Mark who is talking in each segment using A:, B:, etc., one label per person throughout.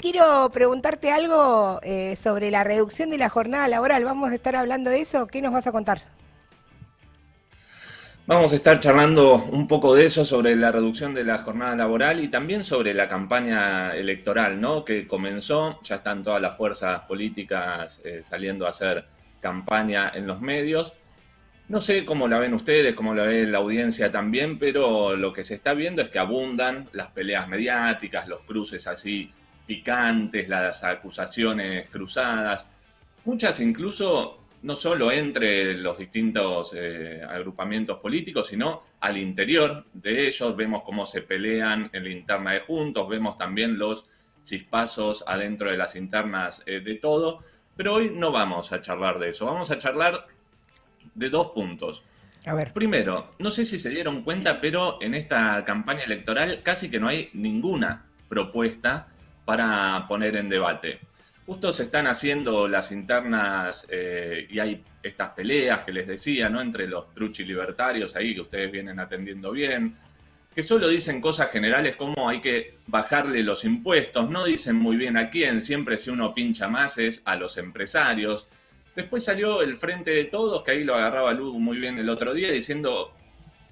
A: quiero preguntarte algo eh, sobre la reducción de la jornada laboral. Vamos a estar hablando de eso. ¿Qué nos vas a contar?
B: Vamos a estar charlando un poco de eso, sobre la reducción de la jornada laboral y también sobre la campaña electoral, ¿no? Que comenzó, ya están todas las fuerzas políticas eh, saliendo a hacer campaña en los medios. No sé cómo la ven ustedes, cómo la ve la audiencia también, pero lo que se está viendo es que abundan las peleas mediáticas, los cruces así picantes, las acusaciones cruzadas, muchas incluso no solo entre los distintos eh, agrupamientos políticos, sino al interior de ellos. Vemos cómo se pelean en la interna de Juntos, vemos también los chispazos adentro de las internas eh, de todo. Pero hoy no vamos a charlar de eso, vamos a charlar de dos puntos. A ver. Primero, no sé si se dieron cuenta, pero en esta campaña electoral casi que no hay ninguna propuesta para poner en debate. Justo se están haciendo las internas eh, y hay estas peleas que les decía, ¿no? Entre los truchi libertarios ahí que ustedes vienen atendiendo bien, que solo dicen cosas generales como hay que bajarle los impuestos, no dicen muy bien a quién, siempre si uno pincha más es a los empresarios. Después salió el Frente de Todos, que ahí lo agarraba Lu muy bien el otro día, diciendo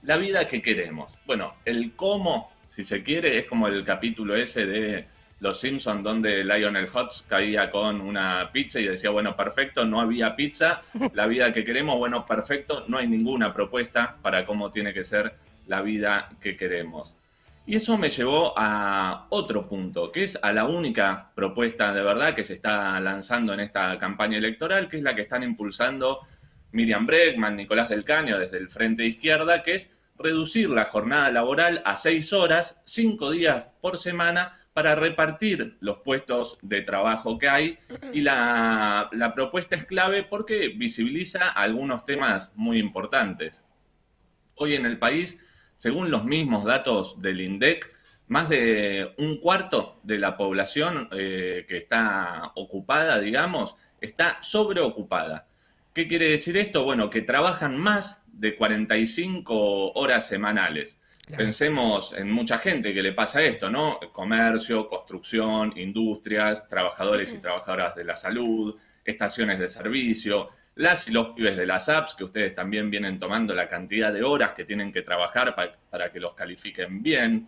B: la vida que queremos. Bueno, el cómo, si se quiere, es como el capítulo ese de los Simpsons, donde Lionel Hutz caía con una pizza y decía, bueno, perfecto, no había pizza, la vida que queremos, bueno, perfecto, no hay ninguna propuesta para cómo tiene que ser la vida que queremos. Y eso me llevó a otro punto, que es a la única propuesta de verdad que se está lanzando en esta campaña electoral, que es la que están impulsando Miriam Bregman, Nicolás del Caño desde el Frente Izquierda, que es reducir la jornada laboral a seis horas, cinco días por semana, para repartir los puestos de trabajo que hay y la, propuesta es clave porque visibiliza algunos temas muy importantes. Hoy en el país, según los mismos datos del INDEC, más de un cuarto de la población eh, que está ocupada, digamos, está sobreocupada. ¿Qué quiere decir esto? Bueno, que trabajan más de 45 horas semanales. Pensemos en mucha gente que le pasa esto, ¿no? Comercio, construcción, industrias, trabajadores y trabajadoras de la salud, estaciones de servicio, las y los pibes de las apps, que ustedes también vienen tomando la cantidad de horas que tienen que trabajar para que los califiquen bien.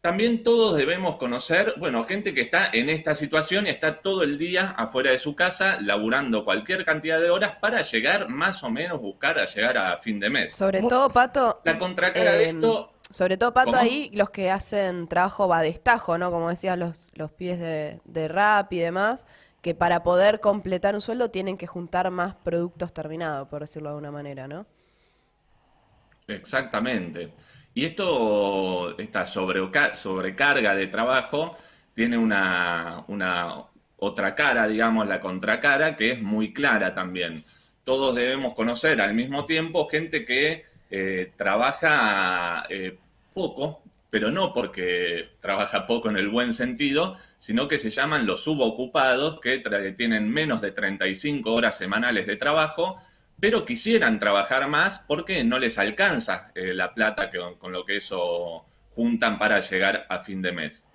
B: También todos debemos conocer, bueno, gente que está en esta situación y está todo el día afuera de su casa laburando cualquier cantidad de horas para llegar más o menos, buscar a llegar a fin de mes.
C: Sobre todo, Pato.
B: La contracara de esto
C: sobre todo, Pato, ahí los que hacen trabajo va destajo, ¿no? Como decías, los, los pibes de, rap y demás, que para poder completar un sueldo tienen que juntar más productos terminados, por decirlo de alguna manera, ¿no?
B: Exactamente. Y esto, esta sobrecarga de trabajo, tiene una, una otra cara, digamos, la contracara, que es muy clara también. Todos debemos conocer al mismo tiempo gente que eh, trabaja eh, poco, pero no porque trabaja poco en el buen sentido, sino que se llaman los subocupados, que tienen menos de 35 horas semanales de trabajo, pero quisieran trabajar más porque no les alcanza eh, la plata que, con lo que eso juntan para llegar a fin de mes.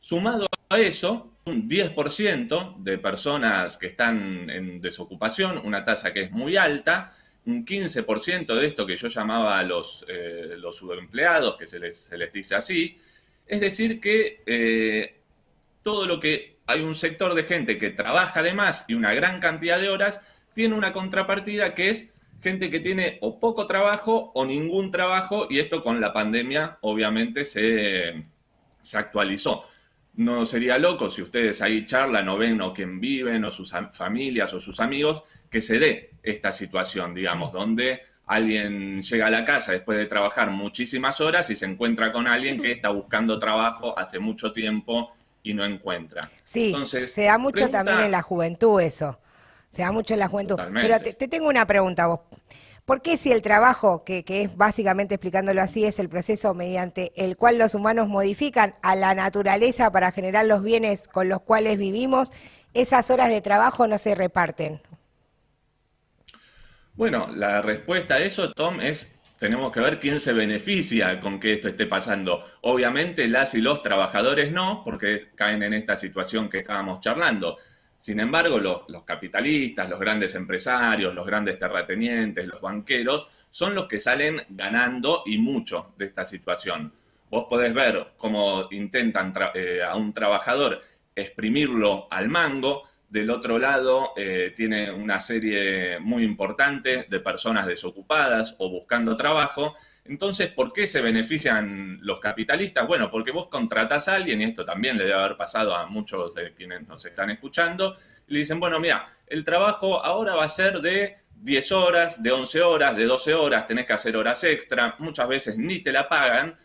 B: Sumado a eso, un 10% de personas que están en desocupación, una tasa que es muy alta, un 15% de esto que yo llamaba a los, eh, los subempleados, que se les, se les, dice así, es decir, que eh, todo lo que hay un sector de gente que trabaja de más y una gran cantidad de horas, tiene una contrapartida que es gente que tiene o poco trabajo o ningún trabajo, y esto con la pandemia obviamente se, se actualizó. No sería loco si ustedes ahí charlan o ven o quien viven o sus familias o sus amigos que se dé esta situación, digamos, donde alguien llega a la casa después de trabajar muchísimas horas y se encuentra con alguien que está buscando trabajo hace mucho tiempo y no encuentra.
A: Sí, se da mucho también en la juventud eso. Se da mucho en la juventud. Pero te, te, tengo una pregunta vos. ¿Por qué si el trabajo, que, que, es básicamente explicándolo así, es el proceso mediante el cual los humanos modifican a la naturaleza para generar los bienes con los cuales vivimos, esas horas de trabajo no se reparten?
B: Bueno, la respuesta a eso, Tom, es tenemos que ver quién se beneficia con que esto esté pasando. Obviamente las y los trabajadores no, porque caen en esta situación que estábamos charlando. Sin embargo, los, capitalistas, los grandes empresarios, los grandes terratenientes, los banqueros, son los que salen ganando y mucho de esta situación. Vos podés ver cómo intentan eh, a un trabajador exprimirlo al mango, del otro lado, eh, tiene una serie muy importante de personas desocupadas o buscando trabajo. Entonces, ¿por qué se benefician los capitalistas? Bueno, porque vos contratás a alguien, y esto también le debe haber pasado a muchos de quienes nos están escuchando, y le dicen, bueno, mira, el trabajo ahora va a ser de 10 horas, de 11 horas, de 12 horas, tenés que hacer horas extra, muchas veces ni te la pagan.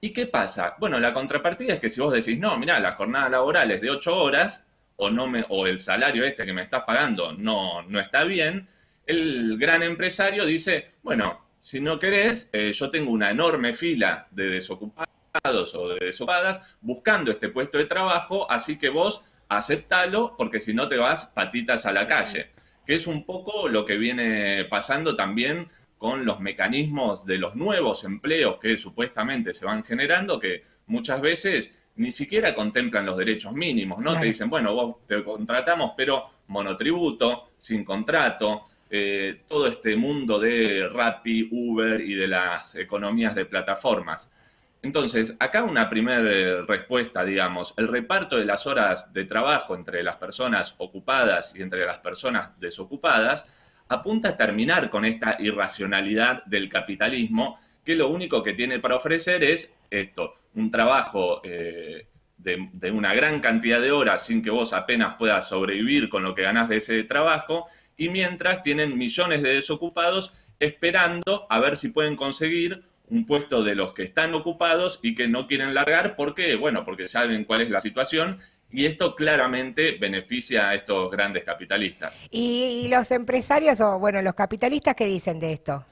B: ¿Y qué pasa? Bueno, la contrapartida es que si vos decís, no, mira, la jornada laboral es de 8 horas, o, no me, o el salario este que me estás pagando no, no está bien, el gran empresario dice, bueno, si no querés, eh, yo tengo una enorme fila de desocupados o de desocupadas buscando este puesto de trabajo, así que vos aceptalo porque si no te vas patitas a la calle, que es un poco lo que viene pasando también con los mecanismos de los nuevos empleos que supuestamente se van generando, que muchas veces ni siquiera contemplan los derechos mínimos, ¿no? Te dicen, bueno, vos te contratamos, pero monotributo, sin contrato, eh, todo este mundo de Rappi, Uber y de las economías de plataformas. Entonces, acá una primera respuesta, digamos, el reparto de las horas de trabajo entre las personas ocupadas y entre las personas desocupadas apunta a terminar con esta irracionalidad del capitalismo que lo único que tiene para ofrecer es esto, un trabajo eh, de, una gran cantidad de horas sin que vos apenas puedas sobrevivir con lo que ganás de ese trabajo, y mientras tienen millones de desocupados esperando a ver si pueden conseguir un puesto de los que están ocupados y que no quieren largar porque, bueno, porque saben cuál es la situación y esto claramente beneficia a estos grandes capitalistas.
A: ¿Y, los empresarios o, bueno, los capitalistas qué dicen de esto?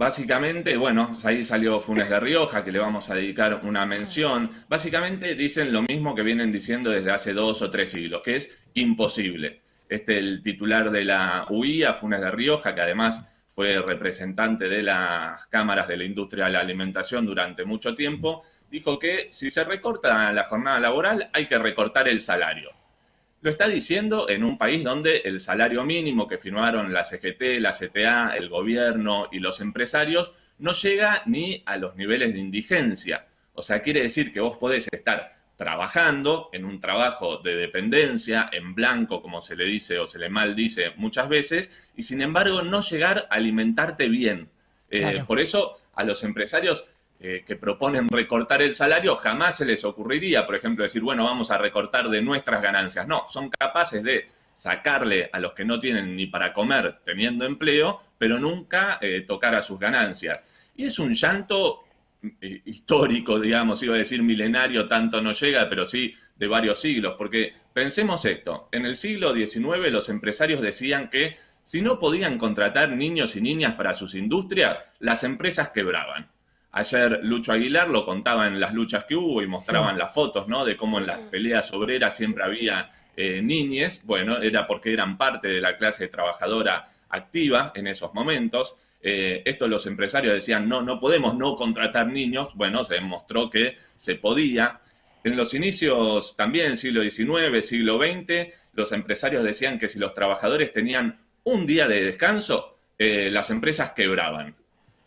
B: Básicamente, bueno, ahí salió Funes de Rioja, que le vamos a dedicar una mención. Básicamente dicen lo mismo que vienen diciendo desde hace dos o tres siglos, que es imposible. Este, el titular de la UIA, Funes de Rioja, que además fue representante de las cámaras de la industria de la alimentación durante mucho tiempo, dijo que si se recorta la jornada laboral hay que recortar el salario. Lo está diciendo en un país donde el salario mínimo que firmaron la CGT, la CTA, el gobierno y los empresarios no llega ni a los niveles de indigencia. O sea, quiere decir que vos podés estar trabajando en un trabajo de dependencia, en blanco, como se le dice o se le maldice muchas veces, y sin embargo no llegar a alimentarte bien. Eh, por eso a los empresarios eh, que proponen recortar el salario, jamás se les ocurriría, por ejemplo, decir, bueno, vamos a recortar de nuestras ganancias. No, son capaces de sacarle a los que no tienen ni para comer teniendo empleo, pero nunca eh, tocar a sus ganancias. Y es un llanto eh, histórico, digamos, iba a decir milenario, tanto no llega, pero sí de varios siglos, porque pensemos esto, en el siglo XIX los empresarios decían que si no podían contratar niños y niñas para sus industrias, las empresas quebraban. Ayer Lucho Aguilar lo contaba en las luchas que hubo y mostraban las fotos, ¿no? De cómo en las peleas obreras siempre había eh, niñes. Bueno, era porque eran parte de la clase trabajadora activa en esos momentos. Eh, esto los empresarios decían, no, no podemos no contratar niños. Bueno, se demostró que se podía. En los inicios también, siglo XIX, siglo XX, los empresarios decían que si los trabajadores tenían un día de descanso, eh, las empresas quebraban.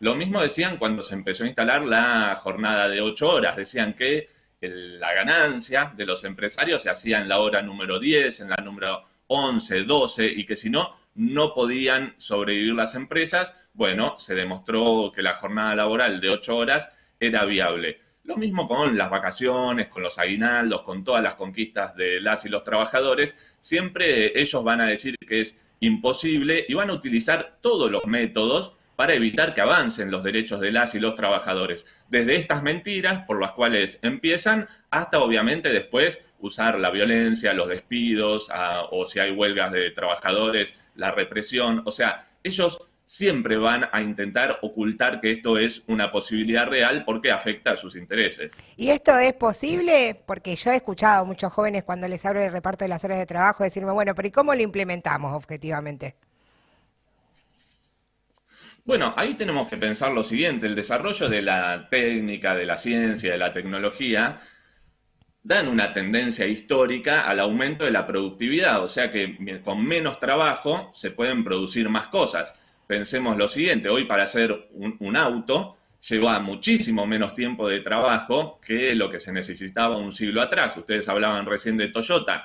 B: Lo mismo decían cuando se empezó a instalar la jornada de ocho horas. Decían que la ganancia de los empresarios se hacía en la hora número 10, en la número 11, 12, y que si no, no podían sobrevivir las empresas. Bueno, se demostró que la jornada laboral de ocho horas era viable. Lo mismo con las vacaciones, con los aguinaldos, con todas las conquistas de las y los trabajadores. Siempre ellos van a decir que es imposible y van a utilizar todos los métodos para evitar que avancen los derechos de las y los trabajadores. Desde estas mentiras por las cuales empiezan hasta obviamente después usar la violencia, los despidos o si hay huelgas de trabajadores, la represión. O sea, ellos siempre van a intentar ocultar que esto es una posibilidad real porque afecta a sus intereses.
A: ¿Y esto es posible? Porque yo he escuchado a muchos jóvenes cuando les hablo del reparto de las horas de trabajo decirme, bueno, pero ¿y cómo lo implementamos objetivamente?
B: Bueno, ahí tenemos que pensar lo siguiente, el desarrollo de la técnica, de la ciencia, de la tecnología, dan una tendencia histórica al aumento de la productividad, o sea que con menos trabajo se pueden producir más cosas. Pensemos lo siguiente, hoy para hacer un, auto lleva muchísimo menos tiempo de trabajo que lo que se necesitaba un siglo atrás. Ustedes hablaban recién de Toyota.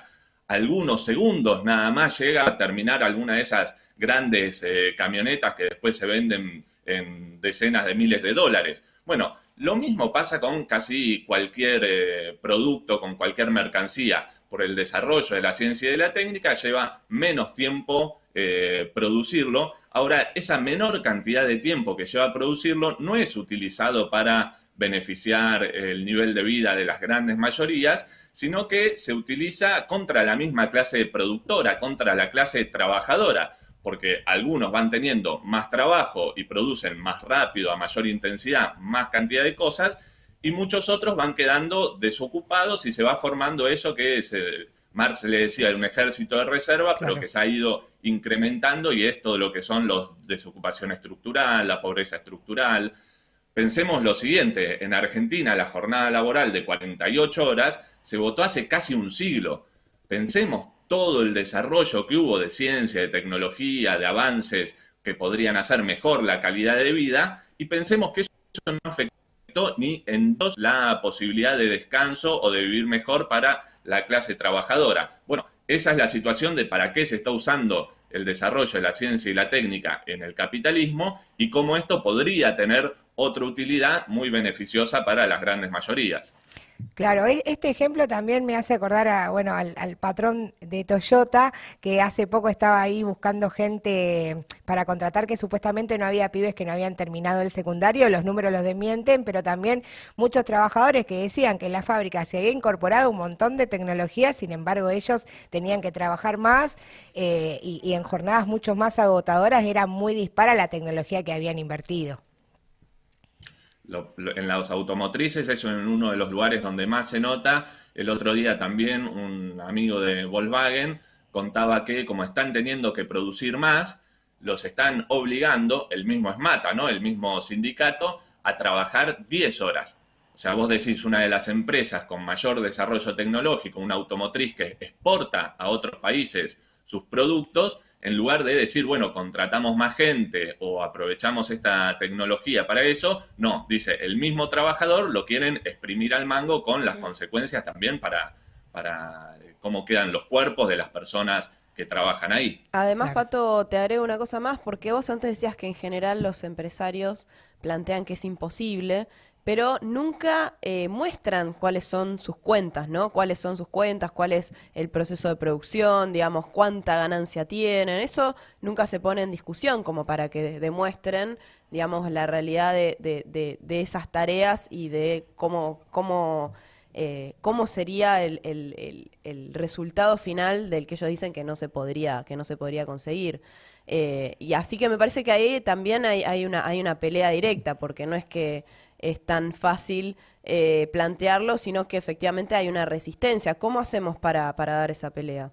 B: Algunos segundos nada más llega a terminar alguna de esas grandes eh, camionetas que después se venden en decenas de miles de dólares. Bueno, lo mismo pasa con casi cualquier eh, producto, con cualquier mercancía. Por el desarrollo de la ciencia y de la técnica lleva menos tiempo eh, producirlo. Ahora, esa menor cantidad de tiempo que lleva a producirlo no es utilizado para beneficiar el nivel de vida de las grandes mayorías, sino que se utiliza contra la misma clase productora, contra la clase trabajadora porque algunos van teniendo más trabajo y producen más rápido, a mayor intensidad, más cantidad de cosas, y muchos otros van quedando desocupados y se va formando eso que es, eh, Marx le decía, un ejército de reserva, pero que se ha ido incrementando y es todo lo que son los desocupación estructural, la pobreza estructural. Pensemos lo siguiente, en Argentina la jornada laboral de 48 horas se votó hace casi un siglo. Pensemos todo el desarrollo que hubo de ciencia, de tecnología, de avances que podrían hacer mejor la calidad de vida, y pensemos que eso no afectó ni en dos la posibilidad de descanso o de vivir mejor para la clase trabajadora. Bueno, esa es la situación de para qué se está usando el desarrollo de la ciencia y la técnica en el capitalismo y cómo esto podría tener otra utilidad muy beneficiosa para las grandes mayorías.
A: Claro, e-, este ejemplo también me hace acordar a, bueno, al, patrón de Toyota, que hace poco estaba ahí buscando gente para contratar, que supuestamente no había pibes que no habían terminado el secundario, los números los desmienten, pero también muchos trabajadores que decían que en la fábrica se había incorporado un montón de tecnología, sin embargo ellos tenían que trabajar más eh, y, y en jornadas mucho más agotadoras era muy dispara la tecnología que habían invertido
B: en las automotrices, en uno de los lugares donde más se nota. El otro día también un amigo de Volkswagen contaba que como están teniendo que producir más, los están obligando, el mismo ESMATA, ¿no? el mismo sindicato, a trabajar 10 horas. O sea, vos decís una de las empresas con mayor desarrollo tecnológico, una automotriz que exporta a otros países sus productos, en lugar de decir, bueno, contratamos más gente o aprovechamos esta tecnología para eso, no, dice, el mismo trabajador lo quieren exprimir al mango con las consecuencias también para, para eh, cómo quedan los cuerpos de las personas que trabajan ahí.
C: Además, Pato, te agrego una cosa más, porque vos antes decías que en general los empresarios plantean que es imposible, pero nunca eh, muestran cuáles son sus cuentas, ¿no? Cuáles son sus cuentas, cuál es el proceso de producción, digamos, cuánta ganancia tienen. Eso nunca se pone en discusión como para que demuestren, digamos, la realidad de, de, esas tareas y de cómo, cómo, eh, cómo sería el, el, el, resultado final del que ellos dicen que no se podría, que no se podría conseguir. Eh, y así que me parece que ahí también hay, hay, una, hay una pelea directa, porque no es que es tan fácil eh, plantearlo, sino que efectivamente hay una resistencia. ¿Cómo hacemos para, dar esa pelea?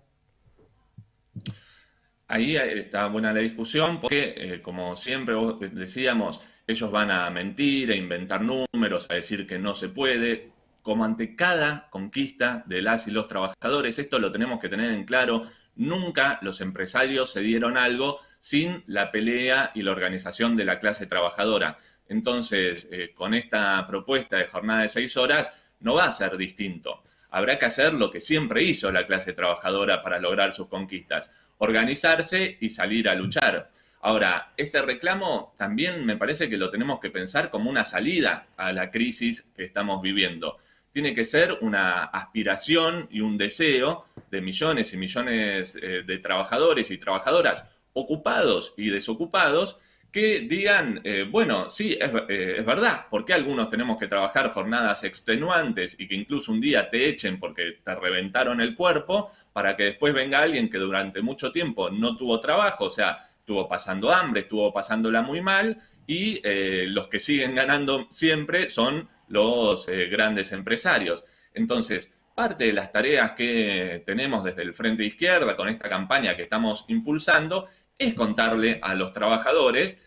B: Ahí está buena la discusión porque, eh, como siempre decíamos, ellos van a mentir, a inventar números, a decir que no se puede, como ante cada conquista de las y los trabajadores. Esto lo tenemos que tener en claro. Nunca los empresarios se dieron algo sin la pelea y la organización de la clase trabajadora. Entonces, eh, con esta propuesta de jornada de seis horas, no va a ser distinto. Habrá que hacer lo que siempre hizo la clase trabajadora para lograr sus conquistas, organizarse y salir a luchar. Ahora, este reclamo también me parece que lo tenemos que pensar como una salida a la crisis que estamos viviendo. Tiene que ser una aspiración y un deseo de millones y millones eh, de trabajadores y trabajadoras ocupados y desocupados que digan, eh, bueno, sí, es, eh, es, verdad, ¿por qué algunos tenemos que trabajar jornadas extenuantes y que incluso un día te echen porque te reventaron el cuerpo para que después venga alguien que durante mucho tiempo no tuvo trabajo, o sea, estuvo pasando hambre, estuvo pasándola muy mal y eh, los que siguen ganando siempre son los grandes empresarios. Entonces, parte de las tareas que tenemos desde el Frente Izquierda con esta campaña que estamos impulsando es contarle a los trabajadores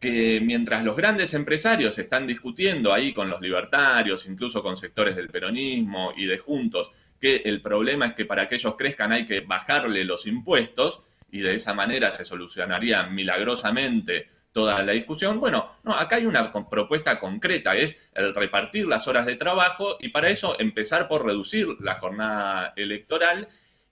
B: que mientras los grandes empresarios están discutiendo ahí con los libertarios, incluso con sectores del peronismo y de juntos, que el problema es que para que ellos crezcan hay que bajarle los impuestos y de esa manera se solucionaría milagrosamente toda la discusión. Bueno, no, acá hay una propuesta concreta, es el repartir las horas de trabajo y para eso empezar por reducir la jornada electoral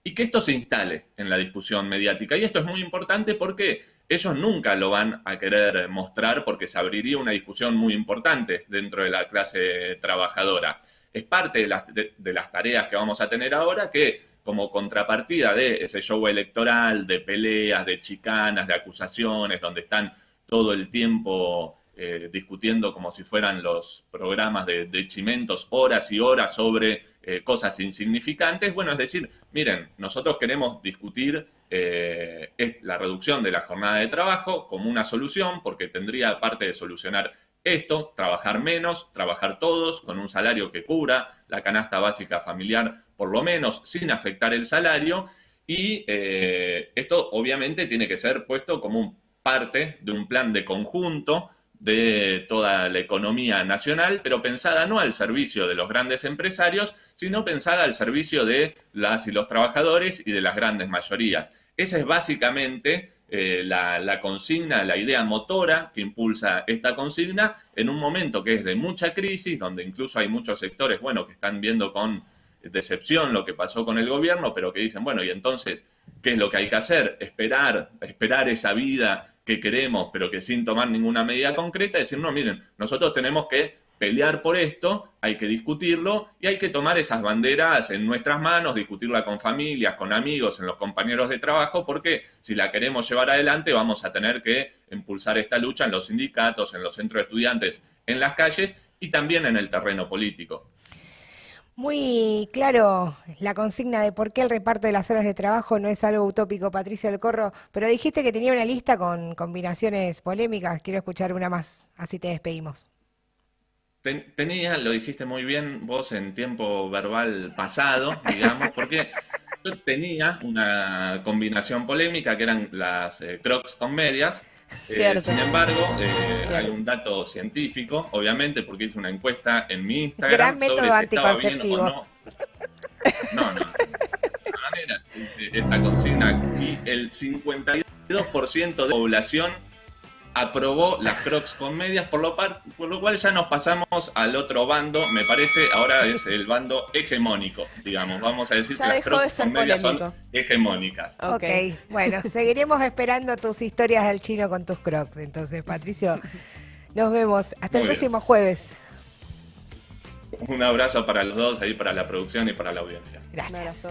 B: y que esto se instale en la discusión mediática. Y esto es muy importante porque ellos nunca lo van a querer mostrar porque se abriría una discusión muy importante dentro de la clase trabajadora. Es parte de las, de, las tareas que vamos a tener ahora que como contrapartida de ese show electoral, de peleas, de chicanas, de acusaciones, donde están todo el tiempo eh, discutiendo como si fueran los programas de, Chimentos horas y horas sobre eh, cosas insignificantes. Bueno, es decir, miren, nosotros queremos discutir eh, la reducción de la jornada de trabajo como una solución, porque tendría parte de solucionar esto, trabajar menos, trabajar todos con un salario que cubra la canasta básica familiar, por lo menos sin afectar el salario. Y esto obviamente tiene que ser puesto como parte de un plan de conjunto de toda la economía nacional, pero pensada no al servicio de los grandes empresarios, sino pensada al servicio de las y los trabajadores y de las grandes mayorías. Esa es básicamente eh, la, consigna, la idea motora que impulsa esta consigna en un momento que es de mucha crisis, donde incluso hay muchos sectores, bueno, que están viendo con decepción lo que pasó con el gobierno, pero que dicen, bueno, y entonces, ¿qué es lo que hay que hacer? Esperar, esperar esa vida que queremos, pero que sin tomar ninguna medida concreta, decir, no, miren, nosotros tenemos que pelear por esto, hay que discutirlo y hay que tomar esas banderas en nuestras manos, discutirla con familias, con amigos, en los compañeros de trabajo, porque si la queremos llevar adelante vamos a tener que impulsar esta lucha en los sindicatos, en los centros de estudiantes, en las calles y también en el terreno político.
A: Muy claro la consigna de por qué el reparto de las horas de trabajo no es algo utópico, Patricio del Corro, pero dijiste que tenía una lista con combinaciones polémicas. Quiero escuchar una más, así te despedimos.
B: tenía, lo dijiste muy bien vos en tiempo verbal pasado, digamos, porque yo tenía una combinación polémica que eran las eh, crocs con medias eh, sin embargo, eh, hay un dato científico, obviamente, porque hice una encuesta en mi Instagram.
A: Gran método anticonceptivo.
B: no. No, no. De manera, esta consigna y el 52% de la población aprobó las Crocs con medias, por lo, por lo cual ya nos pasamos al otro bando, me parece, ahora es el bando hegemónico, digamos, vamos a decir que las Crocs con medias son hegemónicas.
A: ok, bueno, seguiremos esperando tus historias del chino con tus Crocs, entonces, Patricio, nos vemos, hasta el próximo jueves.
B: Un abrazo para los dos, ahí para la producción y para la audiencia.
A: Gracias.